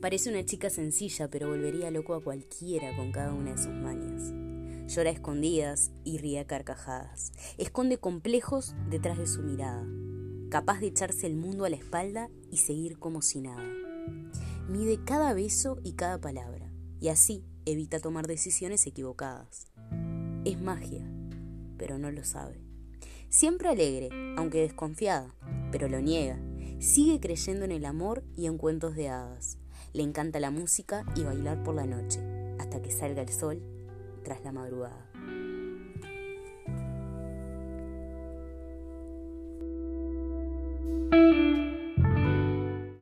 Parece una chica sencilla, pero volvería loco a cualquiera con cada una de sus mañas. Llora escondidas y ríe carcajadas. Esconde complejos detrás de su mirada, capaz de echarse el mundo a la espalda y seguir como si nada. Mide cada beso y cada palabra, y así evita tomar decisiones equivocadas. Es magia, pero no lo sabe. Siempre alegre, aunque desconfiada, pero lo niega. Sigue creyendo en el amor y en cuentos de hadas. Le encanta la música y bailar por la noche, hasta que salga el sol tras la madrugada.